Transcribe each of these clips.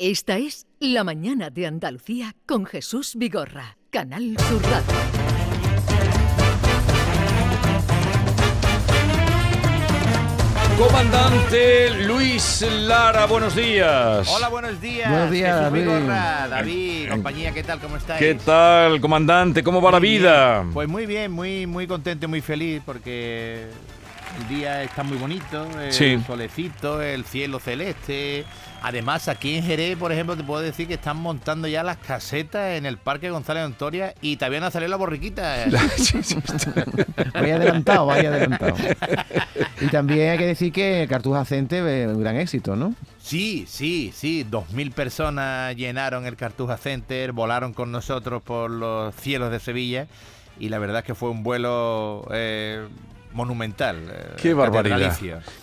Esta es La Mañana de Andalucía con Jesús Vigorra, Canal Sur Radio. Comandante Luis Lara, buenos días. Hola, buenos días. Buenos días, Jesús David. Vigorra, David, compañía, ¿qué tal? ¿Cómo estáis? ¿Qué tal, comandante? ¿Cómo va la bien. vida? Pues muy bien, muy, muy contento y muy feliz porque el día está muy bonito, el Sí. solecito, el cielo celeste. Además, aquí en Jerez, por ejemplo, te puedo decir que están montando ya las casetas en el Parque González Antoria y no ha salido la borriquita. Vaya adelantado, vaya adelantado. Y también hay que decir que Cartuja Cente es un gran éxito, ¿no? Sí, sí, sí. Dos mil personas llenaron el Cartuja Center, volaron con nosotros por los cielos de Sevilla y la verdad es que fue un vuelo eh, monumental. eh, Qué barbaridad.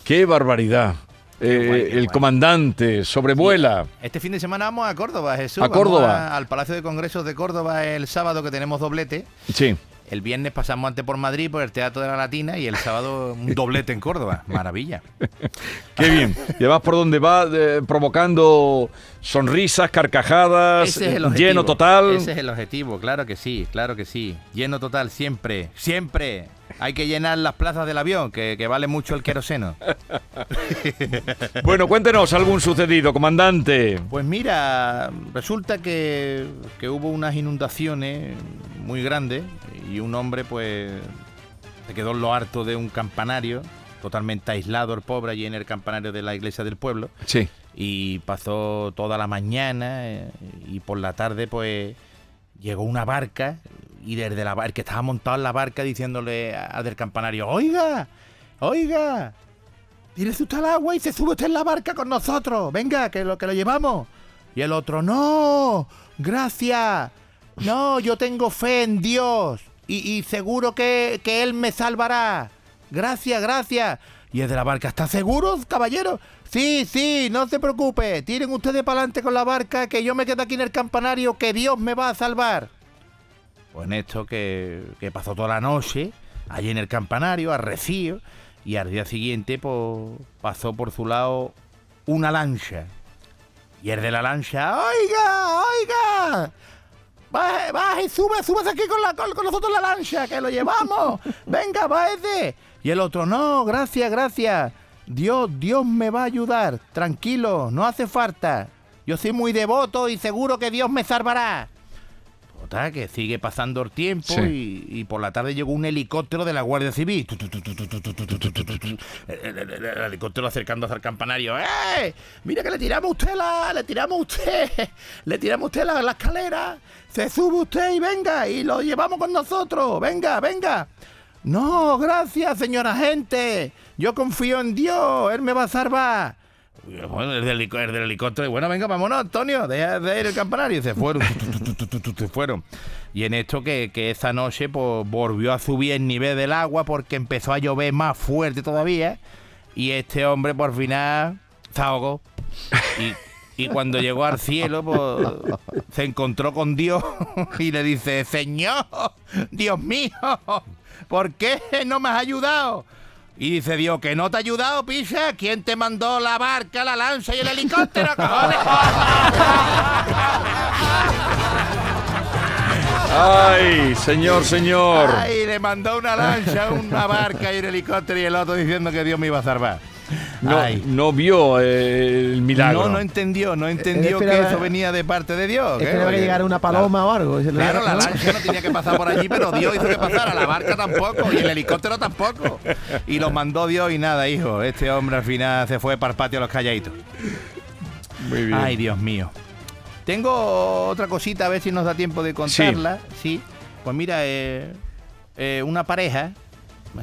Qué barbaridad. Eh, guay, el guay. comandante sobrevuela. Este fin de semana vamos a Córdoba, Jesús. A Vamos Córdoba. a- al Palacio de Congresos de Córdoba el sábado que tenemos doblete. Sí. El viernes pasamos antes por Madrid por el Teatro de la Latina y el sábado un doblete en Córdoba. Maravilla. Qué bien. Y además por donde va eh, provocando sonrisas, carcajadas, Ese es el objetivo. lleno total. Ese es el objetivo, claro que sí, claro que sí. Lleno total siempre, siempre. Hay que llenar las plazas del avión, que, que vale mucho el queroseno. Bueno, cuéntenos algún sucedido, comandante. Pues mira, resulta que, que hubo unas inundaciones muy grandes y un hombre pues se quedó en lo harto de un campanario, totalmente aislado el pobre allí en el campanario de la iglesia del pueblo. Sí. y pasó toda la mañana eh, y por la tarde pues llegó una barca y desde la barca que estaba montado en la barca diciéndole a, a del campanario oiga oiga tírese usted al agua y se sube usted en la barca con nosotros venga que lo que lo llevamos y el otro no gracias no yo tengo fe en Dios y, seguro que, que él me salvará gracias gracias y el de la barca está seguro caballero Sí, sí, no se preocupe. Tiren ustedes para adelante con la barca, que yo me quedo aquí en el campanario, que Dios me va a salvar. Pues en esto que, que pasó toda la noche, allí en el campanario, arrecío, y al día siguiente pues, pasó por su lado una lancha. Y el de la lancha, oiga, oiga, baje, baje, sube, súbase aquí con, la, con, con nosotros la lancha, que lo llevamos. Venga, bájese. Y el otro, no, gracias, gracias. Dios, Dios me va a ayudar. Tranquilo, no hace falta. Yo soy muy devoto y seguro que Dios me salvará. Que sigue pasando el tiempo y, por la tarde llegó un helicóptero de la Guardia Civil. El, helicóptero acercándose al campanario. ¡Eh! Mira que le tiramos a usted la. Le tiramos a usted. Le tiramos usted la escalera. Se sube usted y venga. Y lo llevamos con nosotros. Venga, venga. No, gracias, señora gente. Yo confío en Dios. Él me va a salvar. Bueno, el del, helico- el helicóptero, bueno, venga, vámonos, Antonio, deja de ir el campanario. Y se fueron, se fueron. Y en esto que, que esa noche pues, volvió a subir el nivel del agua porque empezó a llover más fuerte todavía. Y este hombre por final se ahogó. Y, y cuando llegó al cielo, pues se encontró con Dios y le dice, Señor, Dios mío, ¿por qué no me has ayudado? Y dice Dios, que no te ha ayudado, picha. ¿Quién te mandó la barca, la lanza y el helicóptero, cojones? Ay, señor, señor. Ay, le mandó una lancha, una barca y el helicóptero y el otro diciendo que Dios me iba a salvar. No, Ay. no vio eh, el milagro. No, no entendió, no entendió que eso venía de parte de Dios. Esperaba que llegara una paloma o algo. Claro, la lancha no tenía que pasar por allí, pero Dios hizo que pasara, la barca tampoco y el helicóptero tampoco. Y lo mandó Dios y nada, hijo. Este hombre al final se fue para el patio a los calladitos. Muy bien. Ay, Dios mío. Tengo otra cosita, a ver si nos da tiempo de contarla. Sí. Pues mira, eh, eh, una pareja,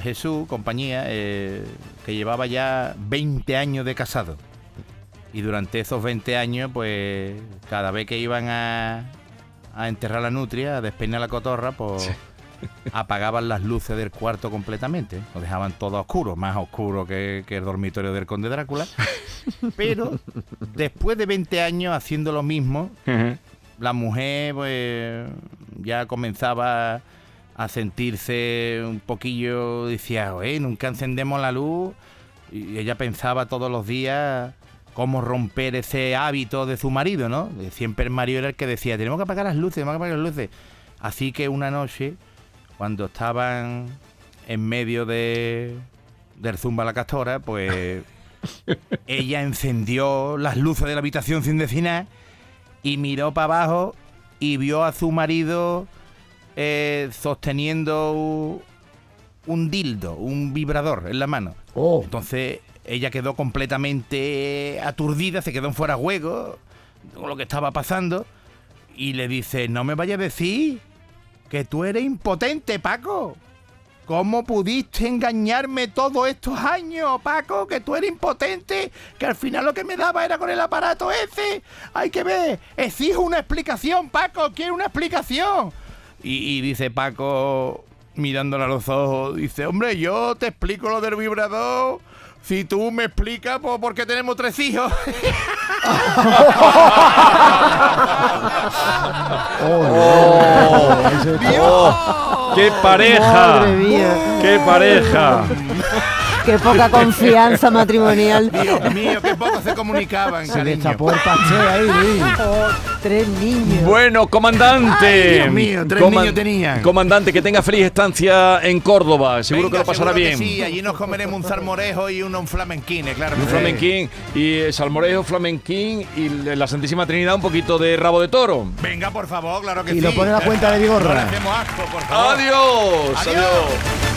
Jesús, compañía, eh, que llevaba ya 20 años de casado. Y durante esos 20 años, pues cada vez que iban a, a enterrar la nutria, a despeinar la cotorra, pues apagaban las luces del cuarto completamente. Lo dejaban todo oscuro, más oscuro que, que el dormitorio del conde Drácula. Pero después de 20 años haciendo lo mismo, la mujer pues ya comenzaba a sentirse un poquillo, decía, oye, nunca encendemos la luz. Y ella pensaba todos los días cómo romper ese hábito de su marido, ¿no? Siempre el marido era el que decía, tenemos que apagar las luces, tenemos que apagar las luces. Así que una noche, cuando estaban en medio de, del zumba la castora, pues ella encendió las luces de la habitación sin decir nada y miró para abajo y vio a su marido eh, sosteniendo un dildo, un vibrador en la mano. Oh. Entonces ella quedó completamente aturdida, se quedó en fuera de juego con lo que estaba pasando y le dice, no me vayas a decir que tú eres impotente, Paco. ¿Cómo pudiste engañarme todos estos años, Paco? Que tú eres impotente, que al final lo que me daba era con el aparato ese. Hay que ver, exijo una explicación, Paco, quiero una explicación. Y, y dice Paco, mirándole a los ojos, dice, hombre, yo te explico lo del vibrador. Si tú me explicas, pues, por qué tenemos tres hijos. ¡Oh! ¡Oh! ¡Qué pareja! ¡Qué pareja! Qué poca confianza matrimonial. Dios mío, qué poco se comunicaban, Se cariño. pastel ahí. Oh, tres niños. Bueno, comandante. Ay, Dios mío, tres niños tenían. Comandante, que tenga feliz estancia en Córdoba. Seguro Venga, que lo pasará bien. Sí, allí nos comeremos un salmorejo y unos flamenquines, claro. que Un flamenquín y eh, salmorejo, flamenquín y la Santísima Trinidad un poquito de rabo de toro. Venga, por favor, claro que Y sí. lo pone la cuenta de Vigorra. No le hacemos asco, por favor. Adiós. Adiós.